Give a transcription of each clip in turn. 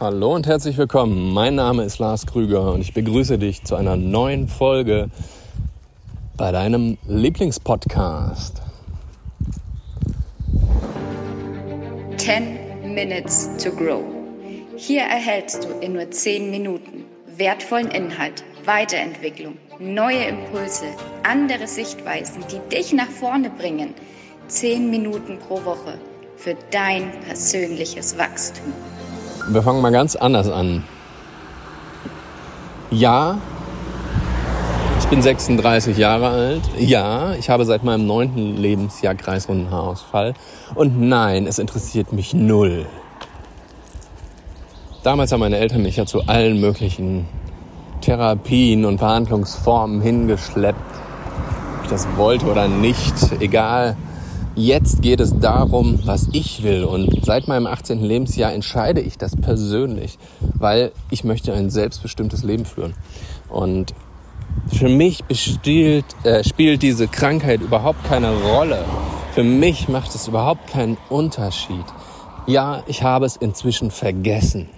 Hallo und herzlich willkommen. Mein Name ist Lars Krüger und ich begrüße dich zu einer neuen Folge bei deinem Lieblingspodcast. 10 Minutes to Grow. Hier erhältst du in nur 10 Minuten wertvollen Inhalt, Weiterentwicklung, neue Impulse, andere Sichtweisen, die dich nach vorne bringen. 10 Minuten pro Woche für dein persönliches Wachstum. Wir fangen mal ganz anders an. Ja, ich bin 36 Jahre alt. Ja, ich habe seit meinem neunten Lebensjahr kreisrunden Haarausfall. Und nein, es interessiert mich null. Damals haben meine Eltern mich ja zu allen möglichen Therapien und Behandlungsformen hingeschleppt. Ob ich das wollte oder nicht, egal. Jetzt geht es darum, was ich will. Und seit meinem 18. Lebensjahr entscheide ich das persönlich, weil ich möchte ein selbstbestimmtes Leben führen. Und für mich bestielt, äh, spielt diese Krankheit überhaupt keine Rolle. Für mich macht es überhaupt keinen Unterschied. Ja, ich habe es inzwischen vergessen.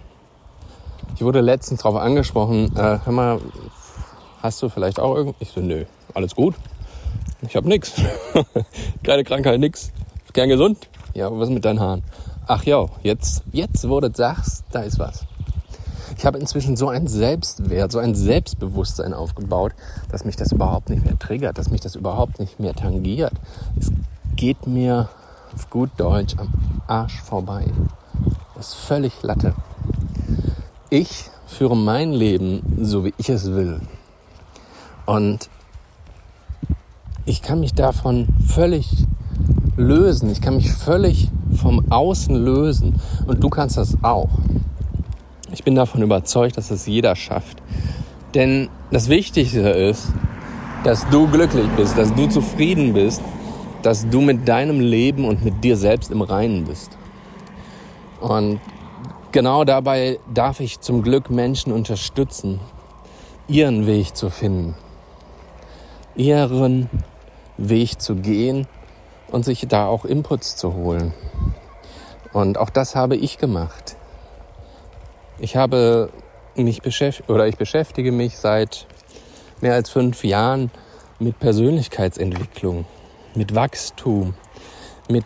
Ich wurde letztens darauf angesprochen, äh, hör mal, hast du vielleicht auch irgend... Ich so, nö, alles gut. Ich habe nix. Keine Krankheit, nix. Gern gesund. Ja, was mit deinen Haaren? Ach ja, jetzt, jetzt, du sagst, da ist was. Ich habe inzwischen so einen Selbstwert, so ein Selbstbewusstsein aufgebaut, dass mich das überhaupt nicht mehr triggert, dass mich das überhaupt nicht mehr tangiert. Es geht mir auf gut Deutsch am Arsch vorbei. Das ist völlig Latte. Ich führe mein Leben so, wie ich es will. Und ich kann mich davon völlig lösen. Ich kann mich völlig vom Außen lösen. Und du kannst das auch. Ich bin davon überzeugt, dass es jeder schafft. Denn das Wichtigste ist, dass du glücklich bist, dass du zufrieden bist, dass du mit deinem Leben und mit dir selbst im Reinen bist. Und genau dabei darf ich zum Glück Menschen unterstützen, ihren Weg zu finden, ihren Weg zu gehen und sich da auch Inputs zu holen. Und auch das habe ich gemacht. Ich habe mich beschäftigt oder ich beschäftige mich seit mehr als fünf Jahren mit Persönlichkeitsentwicklung, mit Wachstum, mit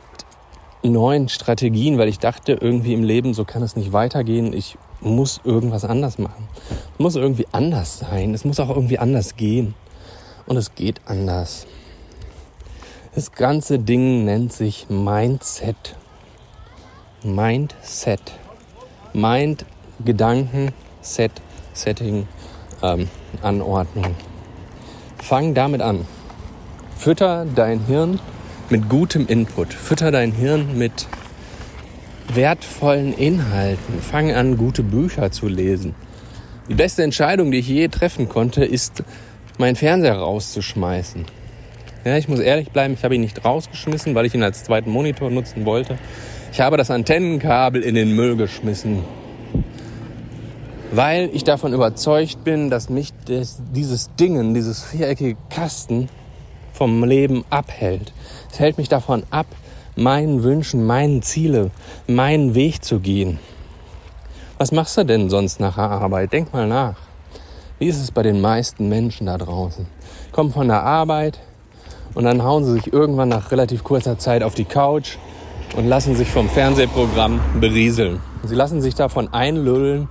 neuen Strategien, weil ich dachte, irgendwie im Leben, so kann es nicht weitergehen. Ich muss irgendwas anders machen. Es muss irgendwie anders sein. Es muss auch irgendwie anders gehen. Und es geht anders. Das ganze Ding nennt sich Mindset. Mindset. Mind, Gedanken, Set, Setting, ähm, Anordnung. Fang damit an. Fütter dein Hirn mit gutem Input. Fütter dein Hirn mit wertvollen Inhalten. Fang an, gute Bücher zu lesen. Die beste Entscheidung, die ich je treffen konnte, ist, meinen Fernseher rauszuschmeißen. Ja, ich muss ehrlich bleiben, ich habe ihn nicht rausgeschmissen, weil ich ihn als zweiten Monitor nutzen wollte. Ich habe das Antennenkabel in den Müll geschmissen, weil ich davon überzeugt bin, dass mich das, dieses Dingen, dieses viereckige Kasten vom Leben abhält. Es hält mich davon ab, meinen Wünschen, meinen Ziele, meinen Weg zu gehen. Was machst du denn sonst nach der Arbeit? Denk mal nach. Wie ist es bei den meisten Menschen da draußen? Kommen von der Arbeit, und dann hauen sie sich irgendwann nach relativ kurzer Zeit auf die Couch und lassen sich vom Fernsehprogramm berieseln. Sie lassen sich davon einlullen,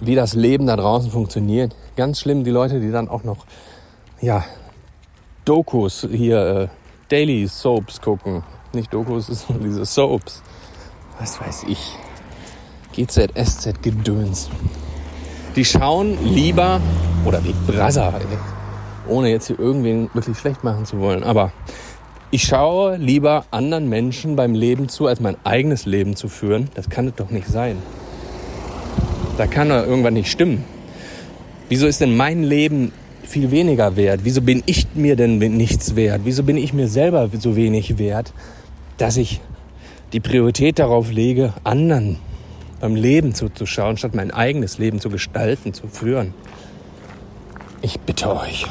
wie das Leben da draußen funktioniert. Ganz schlimm die Leute, die dann auch noch, ja, Dokus hier, äh, Daily Soaps gucken. Nicht Dokus, sondern diese Soaps. Was weiß ich. GZSZ Gedöns. Die schauen lieber, oder Brother, ey ohne jetzt hier irgendwen wirklich schlecht machen zu wollen. Aber ich schaue lieber anderen Menschen beim Leben zu, als mein eigenes Leben zu führen. Das kann doch nicht sein. Da kann doch irgendwann nicht stimmen. Wieso ist denn mein Leben viel weniger wert? Wieso bin ich mir denn nichts wert? Wieso bin ich mir selber so wenig wert, dass ich die Priorität darauf lege, anderen beim Leben zuzuschauen, statt mein eigenes Leben zu gestalten, zu führen? Ich bitte euch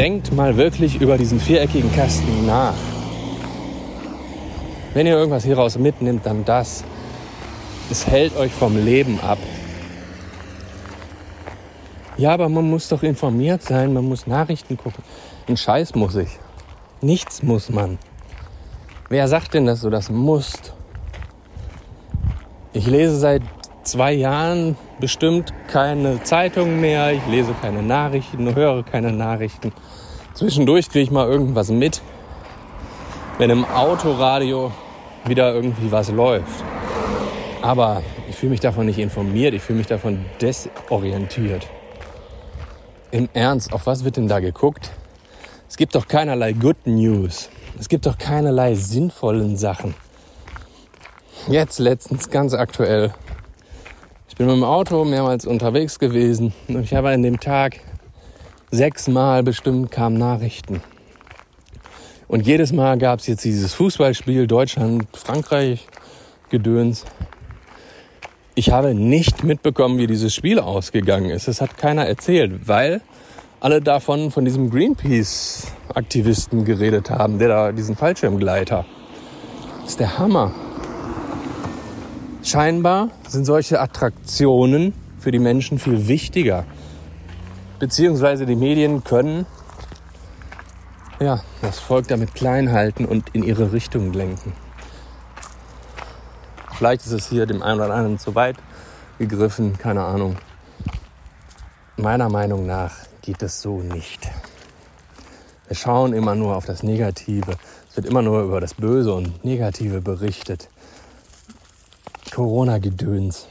denkt mal wirklich über diesen viereckigen Kasten nach. Wenn ihr irgendwas hieraus mitnimmt, dann das. Es hält euch vom Leben ab. Ja, aber man muss doch informiert sein, man muss Nachrichten gucken. Ein Scheiß muss ich. Nichts muss man. Wer sagt denn, dass du das musst? Ich lese seit zwei Jahren bestimmt keine Zeitung mehr, ich lese keine Nachrichten, höre keine Nachrichten. Zwischendurch kriege ich mal irgendwas mit, wenn im Autoradio wieder irgendwie was läuft. Aber ich fühle mich davon nicht informiert, ich fühle mich davon desorientiert. Im Ernst, auf was wird denn da geguckt? Es gibt doch keinerlei Good News. Es gibt doch keinerlei sinnvollen Sachen. Jetzt letztens ganz aktuell. Ich bin mit dem Auto mehrmals unterwegs gewesen und ich habe an dem Tag sechsmal bestimmt kamen Nachrichten. Und jedes Mal gab es jetzt dieses Fußballspiel Deutschland, Frankreich, Gedöns. Ich habe nicht mitbekommen, wie dieses Spiel ausgegangen ist. Das hat keiner erzählt, weil alle davon von diesem Greenpeace-Aktivisten geredet haben, der da diesen Fallschirmgleiter. Das ist der Hammer. Scheinbar sind solche Attraktionen für die Menschen viel wichtiger. Beziehungsweise die Medien können ja, das Volk damit klein halten und in ihre Richtung lenken. Vielleicht ist es hier dem einen oder anderen zu weit gegriffen, keine Ahnung. Meiner Meinung nach geht es so nicht. Wir schauen immer nur auf das Negative. Es wird immer nur über das Böse und Negative berichtet. Corona-Gedöns.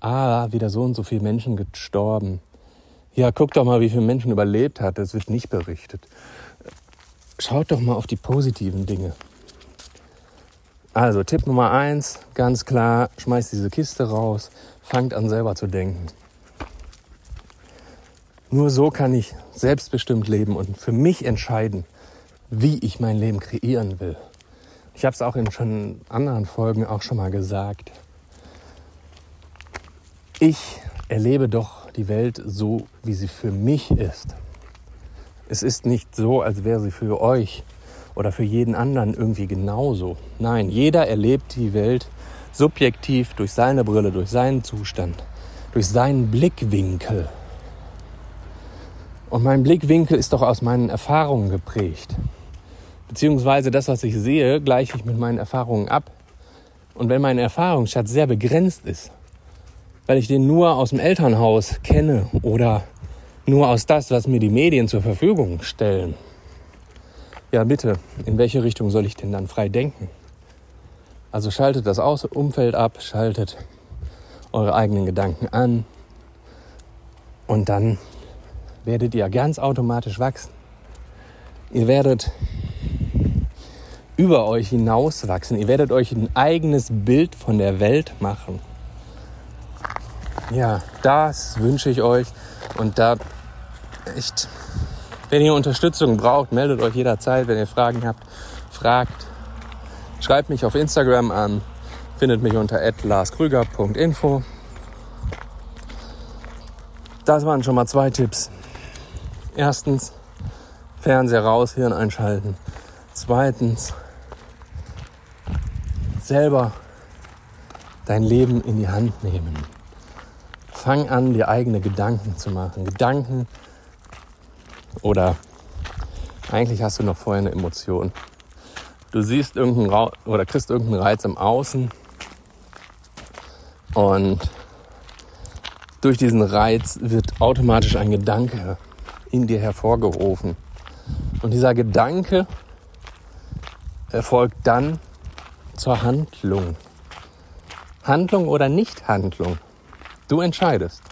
Ah, wieder so und so viele Menschen gestorben. Ja, guck doch mal, wie viele Menschen überlebt hat. Das wird nicht berichtet. Schaut doch mal auf die positiven Dinge. Also Tipp Nummer eins, ganz klar, schmeißt diese Kiste raus, fangt an selber zu denken. Nur so kann ich selbstbestimmt leben und für mich entscheiden, wie ich mein Leben kreieren will. Ich habe es auch in schon anderen Folgen auch schon mal gesagt. Ich erlebe doch die Welt so, wie sie für mich ist. Es ist nicht so, als wäre sie für euch oder für jeden anderen irgendwie genauso. Nein, jeder erlebt die Welt subjektiv durch seine Brille, durch seinen Zustand, durch seinen Blickwinkel. Und mein Blickwinkel ist doch aus meinen Erfahrungen geprägt. Beziehungsweise das, was ich sehe, gleiche ich mit meinen Erfahrungen ab. Und wenn mein Erfahrungsschatz sehr begrenzt ist, weil ich den nur aus dem Elternhaus kenne oder nur aus das, was mir die Medien zur Verfügung stellen, ja bitte, in welche Richtung soll ich denn dann frei denken? Also schaltet das Umfeld ab, schaltet eure eigenen Gedanken an und dann werdet ihr ganz automatisch wachsen. Ihr werdet über euch hinaus wachsen. Ihr werdet euch ein eigenes Bild von der Welt machen. Ja, das wünsche ich euch. Und da echt, wenn ihr Unterstützung braucht, meldet euch jederzeit. Wenn ihr Fragen habt, fragt. Schreibt mich auf Instagram an. Findet mich unter larskrüger.info. Das waren schon mal zwei Tipps. Erstens, Fernseher raus, Hirn einschalten. Zweitens, selber dein Leben in die Hand nehmen. Fang an, dir eigene Gedanken zu machen. Gedanken oder eigentlich hast du noch vorher eine Emotion. Du siehst irgendeinen Ra oder kriegst irgendeinen Reiz im Außen und durch diesen Reiz wird automatisch ein Gedanke in dir hervorgerufen. Und dieser Gedanke erfolgt dann zur Handlung. Handlung oder Nichthandlung. Du entscheidest.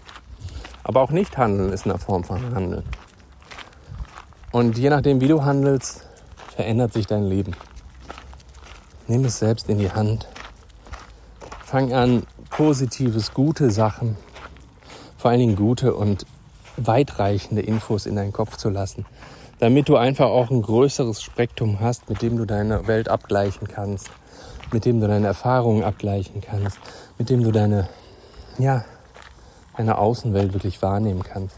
Aber auch Nichthandeln ist eine Form von Handeln. Und je nachdem, wie du handelst, verändert sich dein Leben. Nimm es selbst in die Hand. Fang an, positives, gute Sachen, vor allen Dingen gute und weitreichende Infos in deinen Kopf zu lassen, damit du einfach auch ein größeres Spektrum hast, mit dem du deine Welt abgleichen kannst, mit dem du deine Erfahrungen abgleichen kannst, mit dem du deine, ja, deine Außenwelt wirklich wahrnehmen kannst.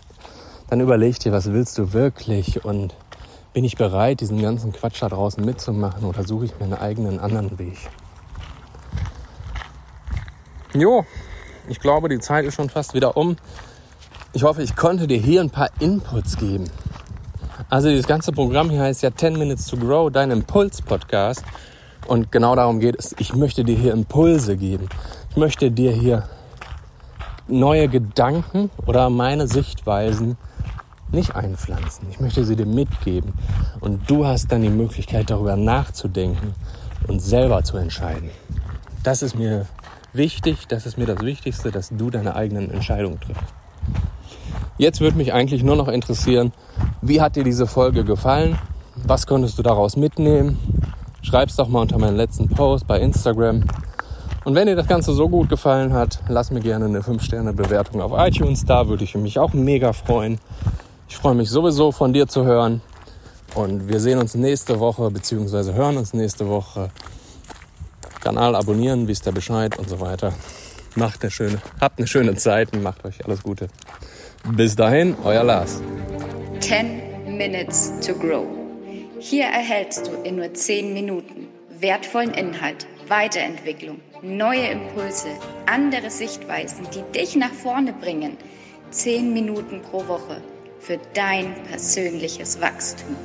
Dann überleg dir, was willst du wirklich und bin ich bereit, diesen ganzen Quatsch da draußen mitzumachen oder suche ich mir einen eigenen anderen Weg? Jo, ich glaube, die Zeit ist schon fast wieder um. Ich hoffe, ich konnte dir hier ein paar Inputs geben. Also dieses ganze Programm hier heißt ja 10 Minutes to Grow, dein Impuls-Podcast. Und genau darum geht es. Ich möchte dir hier Impulse geben. Ich möchte dir hier neue Gedanken oder meine Sichtweisen nicht einpflanzen. Ich möchte sie dir mitgeben. Und du hast dann die Möglichkeit, darüber nachzudenken und selber zu entscheiden. Das ist mir wichtig, das ist mir das Wichtigste, dass du deine eigenen Entscheidungen triffst. Jetzt würde mich eigentlich nur noch interessieren, wie hat dir diese Folge gefallen? Was konntest du daraus mitnehmen? Schreib's doch mal unter meinen letzten Post bei Instagram. Und wenn dir das Ganze so gut gefallen hat, lass mir gerne eine 5-Sterne-Bewertung auf iTunes da, würde ich mich auch mega freuen. Ich freue mich sowieso von dir zu hören. Und wir sehen uns nächste Woche, beziehungsweise hören uns nächste Woche. Kanal abonnieren, wisst ihr Bescheid und so weiter. Macht eine schöne, habt eine schöne Zeit und macht euch alles Gute. Bis dahin, euer Lars. 10 Minutes to Grow. Hier erhältst du in nur 10 Minuten wertvollen Inhalt, Weiterentwicklung, neue Impulse, andere Sichtweisen, die dich nach vorne bringen. 10 Minuten pro Woche für dein persönliches Wachstum.